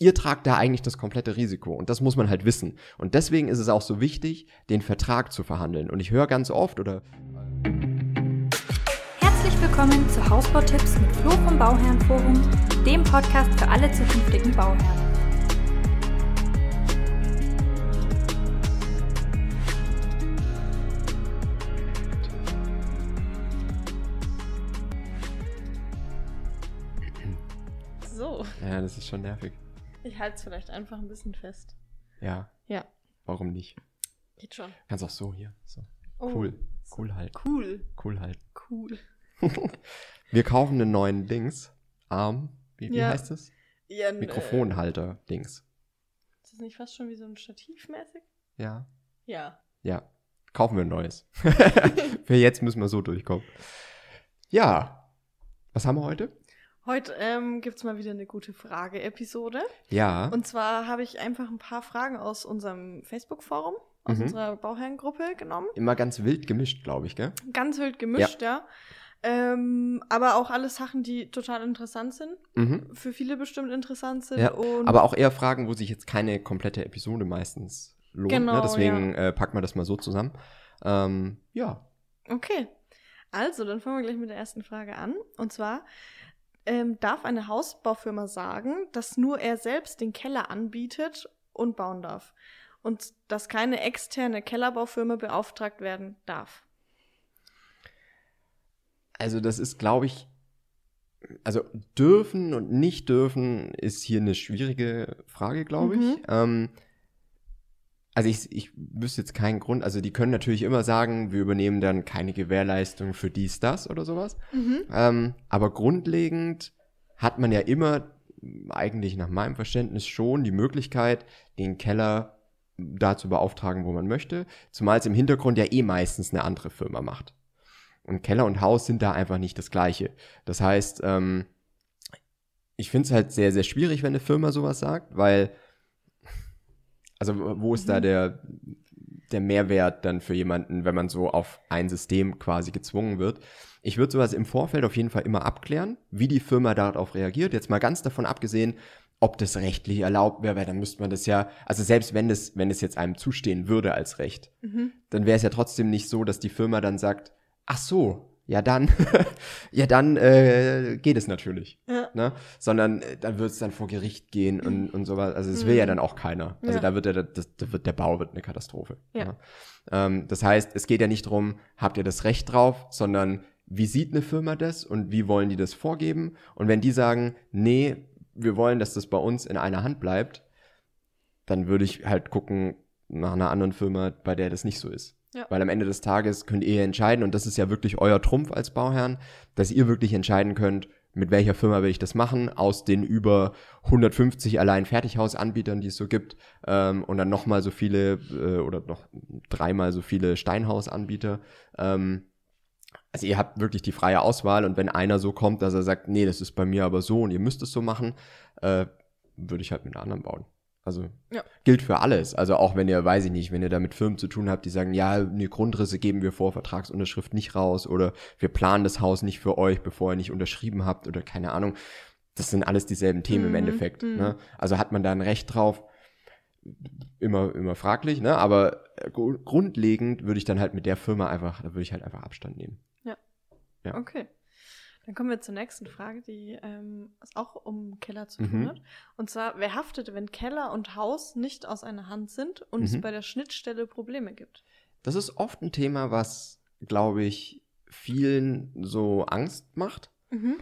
ihr tragt da eigentlich das komplette Risiko und das muss man halt wissen. Und deswegen ist es auch so wichtig, den Vertrag zu verhandeln. Und ich höre ganz oft oder Herzlich willkommen zu Hausbautipps mit Flo vom Bauherrenforum, dem Podcast für alle zukünftigen Bauherren. So, ja, das ist schon nervig. Ich halte es vielleicht einfach ein bisschen fest. Ja, Ja, warum nicht? geht schon. Kannst auch so hier. So. Oh, Cool. Cool halt. Cool, Cool halt. cool. Wir kaufen einen neuen Dings. Arm. Wie, wie Ja. heißt es? Ja, n- Mikrofonhalter Dings. Äh, ist das nicht fast schon wie so ein Stativ mäßig? Ja. Ja. Ja. Kaufen wir ein neues. Für jetzt müssen wir so durchkommen. Ja. Was haben wir heute? Heute ähm, gibt es mal wieder eine gute Frage-Episode. Ja. Und zwar habe ich einfach ein paar Fragen aus unserem Facebook-Forum, aus Mhm. unserer Bauherrengruppe genommen. Immer ganz wild gemischt, glaube ich, gell? Ganz wild gemischt, ja. Ähm, aber auch alles Sachen, die total interessant sind. Mhm. Für viele bestimmt interessant sind. Ja, aber auch eher Fragen, wo sich jetzt keine komplette Episode meistens lohnt. Genau, ne? Deswegen äh, packen wir das mal so zusammen. Ähm, ja. Okay. Also, dann fangen wir gleich mit der ersten Frage an. Und zwar, ähm, darf eine Hausbaufirma sagen, dass nur er selbst den Keller anbietet und bauen darf? Und dass keine externe Kellerbaufirma beauftragt werden darf? Also das ist, glaube ich, also dürfen und nicht dürfen ist hier eine schwierige Frage, glaube Mhm. ich. Ähm, also ich, ich wüsste jetzt keinen Grund. Also die können natürlich immer sagen, wir übernehmen dann keine Gewährleistung für dies, das oder sowas. Ähm, aber grundlegend hat man ja immer, eigentlich nach meinem Verständnis schon, die Möglichkeit, den Keller da zu beauftragen, wo man möchte. Zumal es im Hintergrund ja eh meistens eine andere Firma macht. Und Keller und Haus sind da einfach nicht das gleiche. Das heißt, ähm, ich finde es halt sehr, sehr schwierig, wenn eine Firma sowas sagt, weil, also wo ist da der, der Mehrwert dann für jemanden, wenn man so auf ein System quasi gezwungen wird? Ich würde sowas im Vorfeld auf jeden Fall immer abklären, wie die Firma darauf reagiert. Jetzt mal ganz davon abgesehen, ob das rechtlich erlaubt wäre, weil dann müsste man das ja, also selbst wenn es, wenn es jetzt einem zustehen würde als Recht, Mhm. dann wäre es ja trotzdem nicht so, dass die Firma dann sagt, ach so, ja dann, ja dann äh, geht es natürlich, Ja. ne? Sondern äh, dann wird es dann vor Gericht gehen und, und sowas. Also das will ja dann auch keiner. Also Ja. da wird ja, das, da wird der Bau wird eine Katastrophe. Ja. ne? Ähm, das heißt, es geht ja nicht drum, habt ihr das Recht drauf, sondern wie sieht eine Firma das und wie wollen die das vorgeben? Und wenn die sagen, nee, wir wollen, dass das bei uns in einer Hand bleibt, dann würde ich halt gucken nach einer anderen Firma, bei der das nicht so ist. Ja. Weil am Ende des Tages könnt ihr entscheiden, und das ist ja wirklich euer Trumpf als Bauherrn, dass ihr wirklich entscheiden könnt, mit welcher Firma will ich das machen, aus den über 150 allein Fertighausanbietern, die es so gibt, ähm, und dann nochmal so viele äh, oder noch dreimal so viele Steinhausanbieter. Ähm, also ihr habt wirklich die freie Auswahl und wenn einer so kommt, dass er sagt, nee, das ist bei mir aber so und ihr müsst es so machen, äh, würde ich halt mit anderen bauen. Also Ja. gilt für alles. Also auch wenn ihr, weiß ich nicht, wenn ihr da mit Firmen zu tun habt, die sagen, ja, die Grundrisse geben wir vor Vertragsunterschrift nicht raus oder wir planen das Haus nicht für euch, bevor ihr nicht unterschrieben habt oder keine Ahnung. Das sind alles dieselben Themen im Mhm, Endeffekt. mhm. Ne? Also hat man da ein Recht drauf, immer, immer fraglich, ne? Aber äh, gru- grundlegend würde ich dann halt mit der Firma einfach, da würde ich halt einfach Abstand nehmen. Ja. Okay. Dann kommen wir zur nächsten Frage, die ähm, es auch um Keller zu Mhm. tun hat. Und zwar, wer haftet, wenn Keller und Haus nicht aus einer Hand sind und es Mhm. bei der Schnittstelle Probleme gibt? Das ist oft ein Thema, was, glaube ich, vielen so Angst macht. Mhm.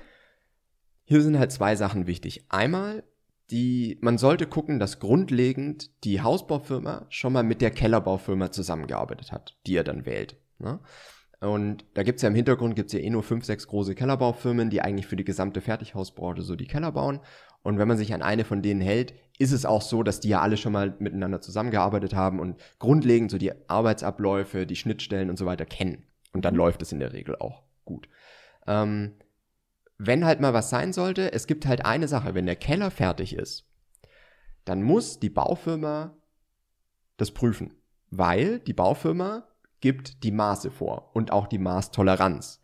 Hier sind halt zwei Sachen wichtig. Einmal, die, man sollte gucken, dass grundlegend die Hausbaufirma schon mal mit der Kellerbaufirma zusammengearbeitet hat, die er dann wählt. Ne? Und da gibt's ja im Hintergrund gibt's ja eh nur fünf, sechs große Kellerbaufirmen, die eigentlich für die gesamte Fertighausbranche so die Keller bauen. Und wenn man sich an eine von denen hält, ist es auch so, dass die ja alle schon mal miteinander zusammengearbeitet haben und grundlegend so die Arbeitsabläufe, die Schnittstellen und so weiter kennen. Und dann läuft es in der Regel auch gut. Ähm, wenn halt mal was sein sollte, es gibt halt eine Sache, wenn der Keller fertig ist, dann muss die Baufirma das prüfen, weil die Baufirma gibt die Maße vor und auch die Maßtoleranz.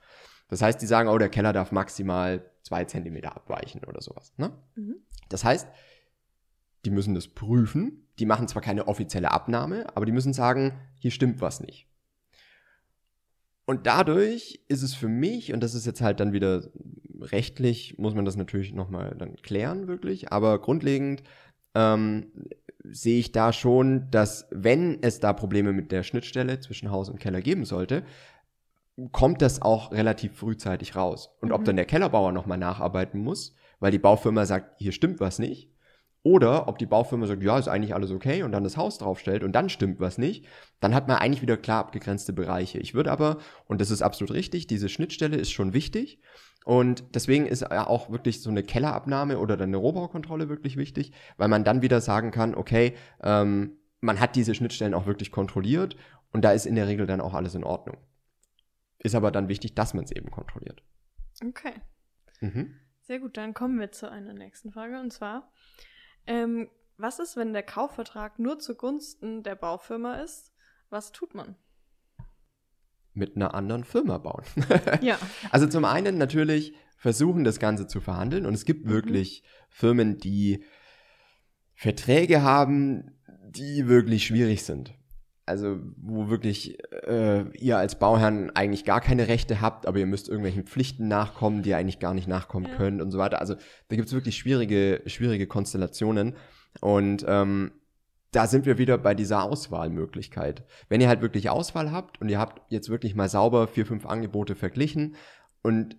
Das heißt, die sagen, oh, der Keller darf maximal zwei Zentimeter abweichen oder sowas. Ne? Mhm. Das heißt, die müssen das prüfen. Die machen zwar keine offizielle Abnahme, aber die müssen sagen, hier stimmt was nicht. Und dadurch ist es für mich, und das ist jetzt halt dann wieder rechtlich, muss man das natürlich nochmal dann klären, wirklich, aber grundlegend ähm, sehe ich da schon, dass wenn es da Probleme mit der Schnittstelle zwischen Haus und Keller geben sollte, kommt das auch relativ frühzeitig raus. Und mhm. ob dann der Kellerbauer nochmal nacharbeiten muss, weil die Baufirma sagt, hier stimmt was nicht, oder ob die Baufirma sagt, ja, ist eigentlich alles okay und dann das Haus draufstellt und dann stimmt was nicht, dann hat man eigentlich wieder klar abgegrenzte Bereiche. Ich würde aber, und das ist absolut richtig, diese Schnittstelle ist schon wichtig. Und deswegen ist auch wirklich so eine Kellerabnahme oder eine Rohbaukontrolle wirklich wichtig, weil man dann wieder sagen kann, okay, ähm, man hat diese Schnittstellen auch wirklich kontrolliert und da ist in der Regel dann auch alles in Ordnung. Ist aber dann wichtig, dass man es eben kontrolliert. Okay. Mhm. Sehr gut, dann kommen wir zu einer nächsten Frage und zwar, ähm, was ist, wenn der Kaufvertrag nur zugunsten der Baufirma ist? Was tut man? Mit einer anderen Firma bauen. ja. Also zum einen natürlich versuchen, das Ganze zu verhandeln. Und es gibt mhm. wirklich Firmen, die Verträge haben, die wirklich schwierig sind. Also wo wirklich äh, ihr als Bauherrn eigentlich gar keine Rechte habt, aber ihr müsst irgendwelchen Pflichten nachkommen, die ihr eigentlich gar nicht nachkommen ja. könnt und so weiter. Also da gibt es wirklich schwierige, schwierige Konstellationen. Und ähm, da sind wir wieder bei dieser Auswahlmöglichkeit. Wenn ihr halt wirklich Auswahl habt und ihr habt jetzt wirklich mal sauber vier, fünf Angebote verglichen und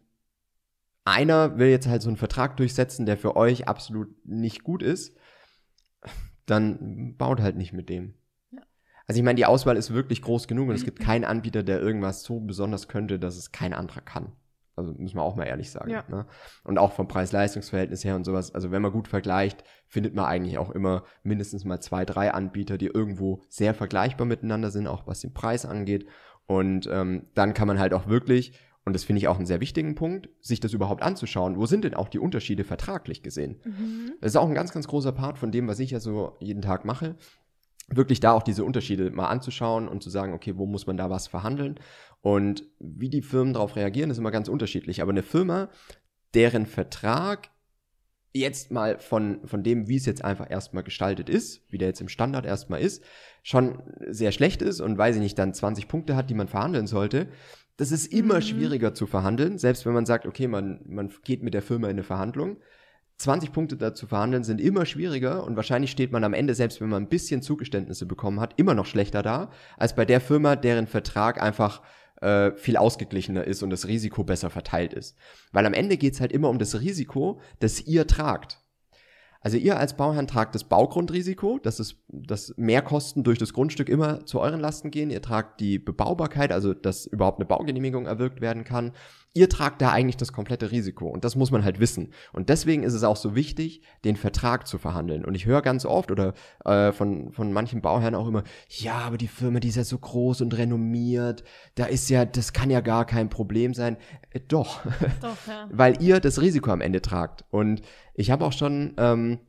einer will jetzt halt so einen Vertrag durchsetzen, der für euch absolut nicht gut ist, dann baut halt nicht mit dem. Also ich meine, die Auswahl ist wirklich groß genug und es gibt keinen Anbieter, der irgendwas so besonders könnte, dass es kein anderer kann. Also muss man auch mal ehrlich sagen. Ja. Ne? Und auch vom Preis-Leistungs-Verhältnis her und sowas. Also wenn man gut vergleicht, findet man eigentlich auch immer mindestens mal zwei, drei Anbieter, die irgendwo sehr vergleichbar miteinander sind, auch was den Preis angeht. Und ähm, dann kann man halt auch wirklich, und das finde ich auch einen sehr wichtigen Punkt, sich das überhaupt anzuschauen. Wo sind denn auch die Unterschiede vertraglich gesehen? Mhm. Das ist auch ein ganz, ganz großer Part von dem, was ich ja so jeden Tag mache wirklich da auch diese Unterschiede mal anzuschauen und zu sagen, okay, wo muss man da was verhandeln? Und wie die Firmen darauf reagieren, ist immer ganz unterschiedlich. Aber eine Firma, deren Vertrag jetzt mal von, von dem, wie es jetzt einfach erstmal gestaltet ist, wie der jetzt im Standard erstmal ist, schon sehr schlecht ist und weiß ich nicht, dann 20 Punkte hat, die man verhandeln sollte, das ist immer mhm. schwieriger zu verhandeln, selbst wenn man sagt, okay, man, man geht mit der Firma in eine Verhandlung. 20 Punkte dazu verhandeln sind immer schwieriger und wahrscheinlich steht man am Ende, selbst wenn man ein bisschen Zugeständnisse bekommen hat, immer noch schlechter da, als bei der Firma, deren Vertrag einfach äh, viel ausgeglichener ist und das Risiko besser verteilt ist. Weil am Ende geht's halt immer um das Risiko, das ihr tragt. Also ihr als Bauherrn tragt das Baugrundrisiko, dass es, dass Mehrkosten durch das Grundstück immer zu euren Lasten gehen. Ihr tragt die Bebaubarkeit, also dass überhaupt eine Baugenehmigung erwirkt werden kann ihr tragt da eigentlich das komplette Risiko und das muss man halt wissen. Und deswegen ist es auch so wichtig, den Vertrag zu verhandeln. Und ich höre ganz oft oder äh, von, von manchen Bauherren auch immer, ja, aber die Firma, die ist ja so groß und renommiert, da ist ja, das kann ja gar kein Problem sein. Äh, doch, doch ja. weil ihr das Risiko am Ende tragt. Und ich habe auch schon, ähm,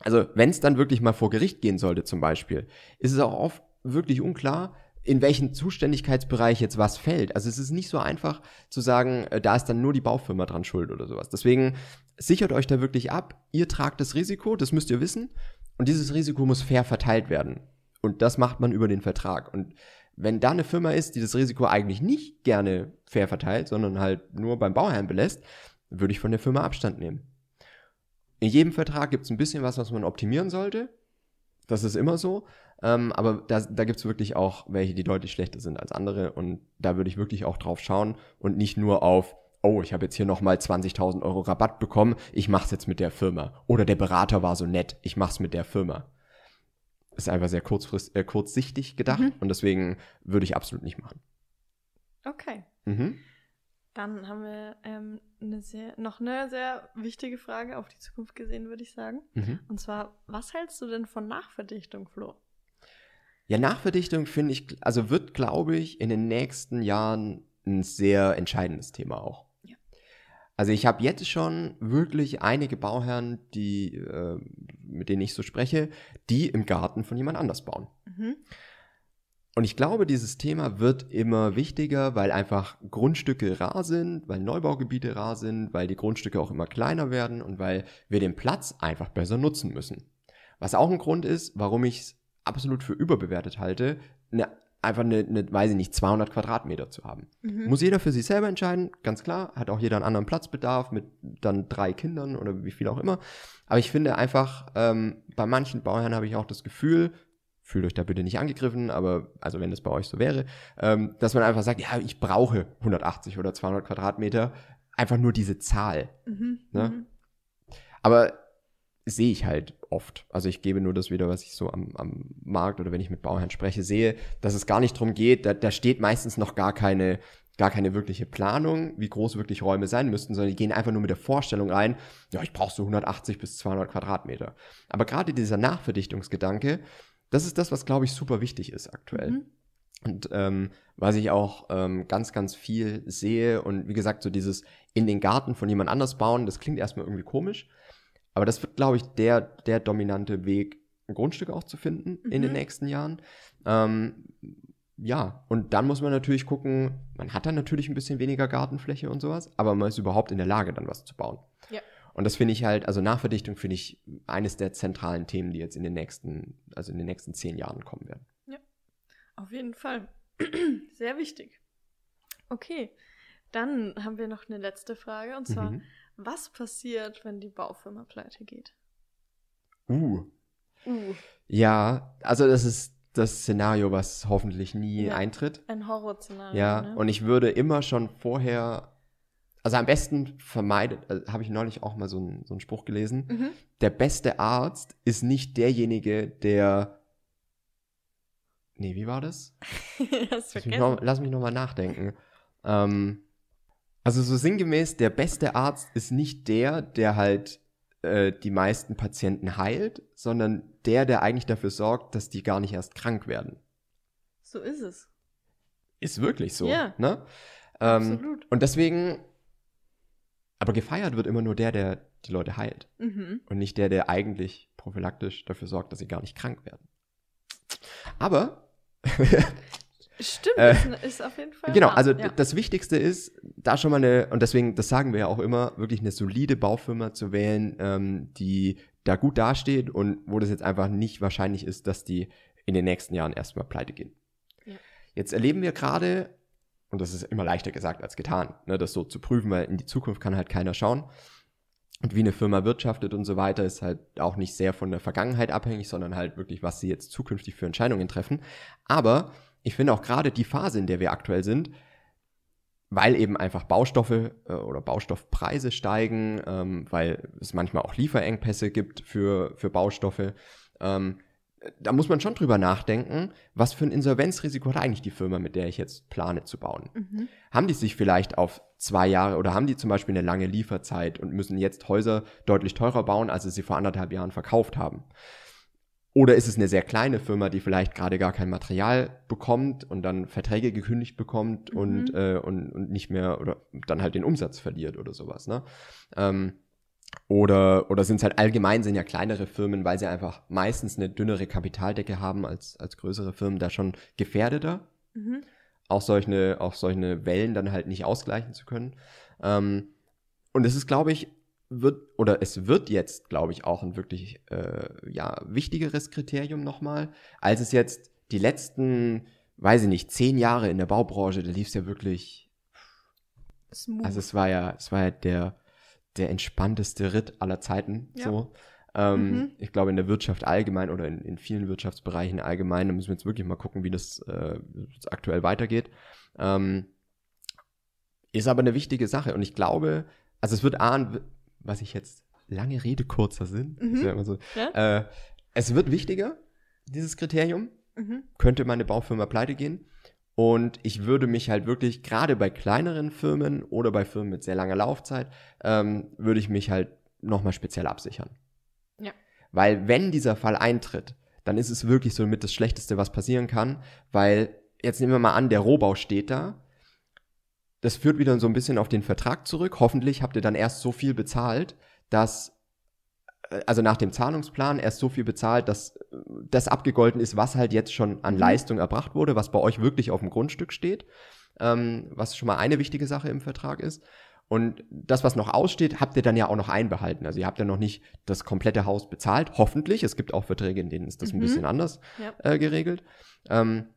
also wenn es dann wirklich mal vor Gericht gehen sollte zum Beispiel, ist es auch oft wirklich unklar, in welchen Zuständigkeitsbereich jetzt was fällt. Also es ist nicht so einfach zu sagen, äh, da ist dann nur die Baufirma dran schuld oder sowas. Deswegen sichert euch da wirklich ab. Ihr tragt das Risiko, das müsst ihr wissen. Und dieses Risiko muss fair verteilt werden. Und das macht man über den Vertrag. Und wenn da eine Firma ist, die das Risiko eigentlich nicht gerne fair verteilt, sondern halt nur beim Bauherrn belässt, würde ich von der Firma Abstand nehmen. In jedem Vertrag gibt es ein bisschen was, was man optimieren sollte. Das ist immer so. Ähm, aber da, da gibt es wirklich auch welche, die deutlich schlechter sind als andere. Und da würde ich wirklich auch drauf schauen und nicht nur auf, oh, ich habe jetzt hier nochmal 20.000 Euro Rabatt bekommen, ich mach's jetzt mit der Firma. Oder der Berater war so nett, ich mach's mit der Firma. Ist einfach sehr kurzfrist, äh, kurzsichtig gedacht mhm. und deswegen würde ich absolut nicht machen. Okay. Mhm. Dann haben wir ähm, eine sehr, noch eine sehr wichtige Frage auf die Zukunft gesehen, würde ich sagen. Mhm. Und zwar, was hältst du denn von Nachverdichtung, Flo? Ja, Nachverdichtung finde ich, also wird, glaube ich, in den nächsten Jahren ein sehr entscheidendes Thema auch. Ja. Also ich habe jetzt schon wirklich einige Bauherren, die, äh, mit denen ich so spreche, die im Garten von jemand anders bauen. Mhm. Und ich glaube, dieses Thema wird immer wichtiger, weil einfach Grundstücke rar sind, weil Neubaugebiete rar sind, weil die Grundstücke auch immer kleiner werden und weil wir den Platz einfach besser nutzen müssen. Was auch ein Grund ist, warum ich es absolut für überbewertet halte, eine, einfach eine, eine, weiß ich nicht, 200 Quadratmeter zu haben. Mhm. Muss jeder für sich selber entscheiden, ganz klar. Hat auch jeder einen anderen Platzbedarf mit dann drei Kindern oder wie viel auch immer. Aber ich finde einfach, ähm, bei manchen Bauherren habe ich auch das Gefühl, fühlt euch da bitte nicht angegriffen, aber also wenn das bei euch so wäre, ähm, dass man einfach sagt, ja, ich brauche 180 oder 200 Quadratmeter, einfach nur diese Zahl. Mhm. Ne? Mhm. Aber sehe ich halt oft. Also ich gebe nur das wieder, was ich so am, am Markt oder wenn ich mit Bauherren spreche, sehe, dass es gar nicht drum geht, da, da steht meistens noch gar keine, gar keine wirkliche Planung, wie groß wirklich Räume sein müssten, sondern die gehen einfach nur mit der Vorstellung rein, ja, ich brauche so 180 bis 200 Quadratmeter. Aber gerade dieser Nachverdichtungsgedanke, das ist das, was, glaube ich, super wichtig ist aktuell. Mhm. Und ähm, was ich auch ähm, ganz, ganz viel sehe und wie gesagt, so dieses in den Garten von jemand anders bauen, das klingt erstmal irgendwie komisch, aber das wird, glaube ich, der, der dominante Weg, ein Grundstück auch zu finden in den Mhm. nächsten Jahren. Ähm, ja, und dann muss man natürlich gucken, man hat dann natürlich ein bisschen weniger Gartenfläche und sowas, aber man ist überhaupt in der Lage, dann was zu bauen. Ja. Und das finde ich halt, also Nachverdichtung finde ich eines der zentralen Themen, die jetzt in den nächsten, also in den nächsten zehn Jahren kommen werden. Auf jeden Fall. Sehr wichtig. Okay, dann haben wir noch eine letzte Frage und zwar, Mhm. Was passiert, wenn die Baufirma pleite geht? Uh. Uh, Ja, also das ist das Szenario, was hoffentlich nie Ja. eintritt. ein Horrorszenario. Ja, ne? und ich würde immer schon vorher, also am besten vermeidet, also habe ich neulich auch mal so, einen- so einen Spruch gelesen, mhm. der beste Arzt ist nicht derjenige, der. Nee, wie war das? Hast Lass mich, vergessen. noch, lass mich noch mal nachdenken. Ähm, also so sinngemäß, der beste Arzt ist nicht der, der halt äh, die meisten Patienten heilt, sondern der, der eigentlich dafür sorgt, dass die gar nicht erst krank werden. So ist es. Ist wirklich so. Ja. Ne? Ähm, Absolut. und deswegen, aber gefeiert wird immer nur der, der die Leute heilt. Mhm. und nicht der, der eigentlich prophylaktisch dafür sorgt, dass sie gar nicht krank werden. Aber, Stimmt, Äh, ist, ist auf jeden Fall. genau, also ja. das Wichtigste ist, da schon mal eine, und deswegen, das sagen wir ja auch immer, wirklich eine solide Baufirma zu wählen, ähm, die da gut dasteht und wo das jetzt einfach nicht wahrscheinlich ist, dass die in den nächsten Jahren erstmal pleite gehen. Ja. Jetzt erleben wir gerade, und das ist immer leichter gesagt als getan, ne, das so zu prüfen, weil in die Zukunft kann halt keiner schauen. Und wie eine Firma wirtschaftet und so weiter, ist halt auch nicht sehr von der Vergangenheit abhängig, sondern halt wirklich, was sie jetzt zukünftig für Entscheidungen treffen. Aber ich finde auch gerade die Phase, in der wir aktuell sind, weil eben einfach Baustoffe äh, oder Baustoffpreise steigen, ähm, weil es manchmal auch Lieferengpässe gibt für, für Baustoffe. Ähm, da muss man schon drüber nachdenken, was für ein Insolvenzrisiko hat eigentlich die Firma, mit der ich jetzt plane zu bauen. Mhm. Haben die sich vielleicht auf zwei Jahre oder haben die zum Beispiel eine lange Lieferzeit und müssen jetzt Häuser deutlich teurer bauen, als sie sie vor anderthalb Jahren verkauft haben? Oder ist es eine sehr kleine Firma, die vielleicht gerade gar kein Material bekommt und dann Verträge gekündigt bekommt Mhm. und, äh, und, und nicht mehr oder dann halt den Umsatz verliert oder sowas, ne? Ähm, oder, oder sind es halt allgemein sind ja kleinere Firmen, weil sie einfach meistens eine dünnere Kapitaldecke haben als, als größere Firmen, da schon gefährdeter Mhm. auch solche, auch solche Wellen dann halt nicht ausgleichen zu können. Ähm, und es ist, glaube ich, wird, oder es wird jetzt, glaube ich, auch ein wirklich äh, ja, wichtigeres Kriterium nochmal, als es jetzt die letzten, weiß ich nicht, zehn Jahre in der Baubranche, da lief es ja wirklich, Smooth. also es war ja, es war ja der, der entspannteste Ritt aller Zeiten. Ja. So. Ähm, Mhm. Ich glaube, in der Wirtschaft allgemein oder in, in vielen Wirtschaftsbereichen allgemein, da müssen wir jetzt wirklich mal gucken, wie das äh, aktuell weitergeht. Ähm, ist aber eine wichtige Sache. Und ich glaube, also es wird A, was ich jetzt lange Rede, kurzer Sinn, Mhm. so, Ja? äh, es wird wichtiger, dieses Kriterium Mhm. könnte meine Baufirma pleite gehen. Und ich würde mich halt wirklich, gerade bei kleineren Firmen oder bei Firmen mit sehr langer Laufzeit, ähm, würde ich mich halt nochmal speziell absichern. Ja. Weil wenn dieser Fall eintritt, dann ist es wirklich so mit das Schlechteste, was passieren kann, weil jetzt nehmen wir mal an, der Rohbau steht da. Das führt wieder so ein bisschen auf den Vertrag zurück. Hoffentlich habt ihr dann erst so viel bezahlt, dass äh, also nach dem Zahlungsplan erst so viel bezahlt, dass äh, das abgegolten ist, was halt jetzt schon an Mhm. Leistung erbracht wurde, was bei euch wirklich auf dem Grundstück steht, ähm, was schon mal eine wichtige Sache im Vertrag ist. Und das, was noch aussteht, habt ihr dann ja auch noch einbehalten. Also ihr habt ja noch nicht das komplette Haus bezahlt, hoffentlich. Es gibt auch Verträge, in denen ist das ein Mhm. bisschen anders Ja. äh, geregelt. Ähm,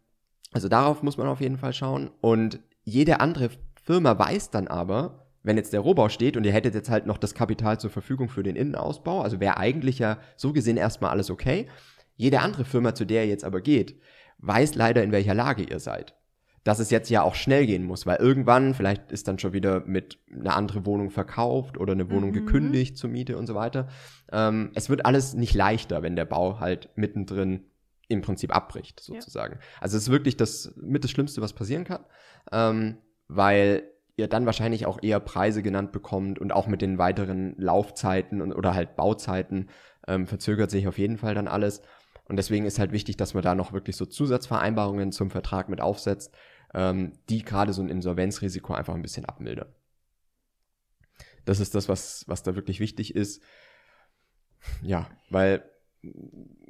also darauf muss man auf jeden Fall schauen. Und jede andere Firma weiß dann aber, wenn jetzt der Rohbau steht und ihr hättet jetzt halt noch das Kapital zur Verfügung für den Innenausbau, also wäre eigentlich ja so gesehen erstmal alles okay. Jede andere Firma, zu der ihr jetzt aber geht, weiß leider, in welcher Lage ihr seid. Dass es jetzt ja auch schnell gehen muss, weil irgendwann, vielleicht ist dann schon wieder mit einer andere Wohnung verkauft oder eine Wohnung Mhm. gekündigt zur Miete und so weiter. Ähm, es wird alles nicht leichter, wenn der Bau halt mittendrin im Prinzip abbricht, sozusagen. Also es ist wirklich das mit das Schlimmste, was passieren kann, ähm, weil ihr dann wahrscheinlich auch eher Preise genannt bekommt und auch mit den weiteren Laufzeiten oder halt Bauzeiten ähm, verzögert sich auf jeden Fall dann alles. Und deswegen ist halt wichtig, dass man da noch wirklich so Zusatzvereinbarungen zum Vertrag mit aufsetzt, ähm, die gerade so ein Insolvenzrisiko einfach ein bisschen abmildern. Das ist das, was, was da wirklich wichtig ist. Ja, weil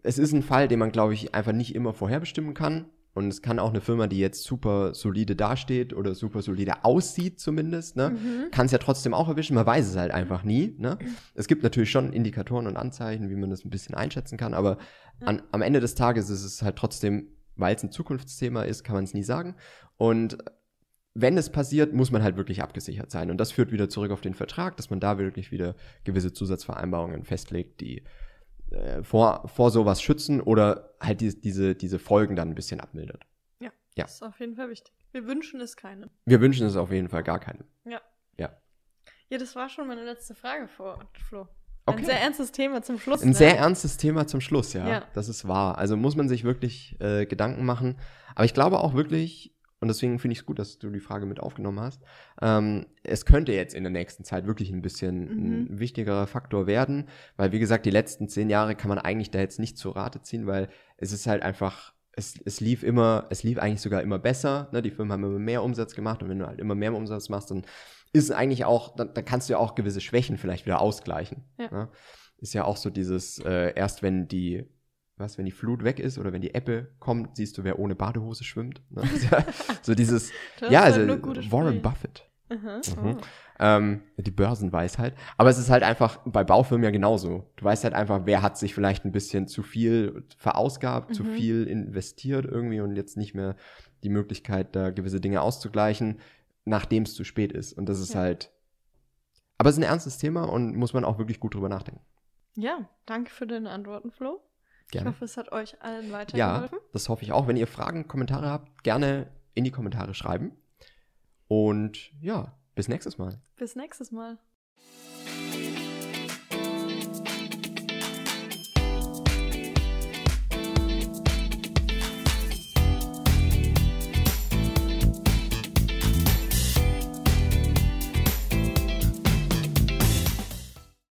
es ist ein Fall, den man, glaube ich, einfach nicht immer vorherbestimmen kann. Und es kann auch eine Firma, die jetzt super solide dasteht oder super solide aussieht zumindest, ne, Mhm. kann es ja trotzdem auch erwischen. Man weiß es halt einfach nie. Ne? Es gibt natürlich schon Indikatoren und Anzeichen, wie man das ein bisschen einschätzen kann, aber an, am Ende des Tages ist es halt trotzdem, weil es ein Zukunftsthema ist, kann man es nie sagen. Und wenn es passiert, muss man halt wirklich abgesichert sein. Und das führt wieder zurück auf den Vertrag, dass man da wirklich wieder gewisse Zusatzvereinbarungen festlegt, die äh, vor, vor sowas schützen oder halt die, diese, diese Folgen dann ein bisschen abmildert. Ja. Das ist auf jeden Fall wichtig. Wir wünschen es keinem. Wir wünschen es auf jeden Fall gar keinem. Ja. Ja. Ja, das war schon meine letzte Frage vor Flo. Ein Okay. sehr ernstes Thema zum Schluss. Ein ne? sehr ernstes Thema zum Schluss, ja. Ja. Das ist wahr. Also muss man sich wirklich äh, Gedanken machen. Aber ich glaube auch wirklich, und deswegen finde ich es gut, dass du die Frage mit aufgenommen hast, ähm, es könnte jetzt in der nächsten Zeit wirklich ein bisschen ein wichtigerer Faktor werden, weil wie gesagt, die letzten zehn Jahre kann man eigentlich da jetzt nicht zur Rate ziehen, weil es ist halt einfach, es, es lief immer, es lief eigentlich sogar immer besser. Ne? Die Firmen haben immer mehr Umsatz gemacht und wenn du halt immer mehr Umsatz machst, dann ist es eigentlich auch, dann, dann kannst du ja auch gewisse Schwächen vielleicht wieder ausgleichen. Ja. Ne? Ist ja auch so dieses, äh, erst wenn die, was, wenn die Flut weg ist oder wenn die Ebbe kommt, siehst du, wer ohne Badehose schwimmt. Ne? Ja so dieses, ja, halt also gute Warren Sprüche. Buffett. Mhm. Oh. Ähm, die Börsenweisheit. Aber es ist halt einfach bei Baufirmen ja genauso. Du weißt halt einfach, wer hat sich vielleicht ein bisschen zu viel verausgabt, zu Mhm. viel investiert irgendwie und jetzt nicht mehr die Möglichkeit, da gewisse Dinge auszugleichen, nachdem es zu spät ist. Und das ist Ja. halt. Aber es ist ein ernstes Thema und muss man auch wirklich gut drüber nachdenken. Ja, danke für deine Antworten, Flo. Gerne. Ich hoffe, es hat euch allen Ja, weitergeholfen. das hoffe ich auch. Wenn ihr Fragen, Kommentare habt, gerne in die Kommentare schreiben. Und ja, bis nächstes Mal. Bis nächstes Mal.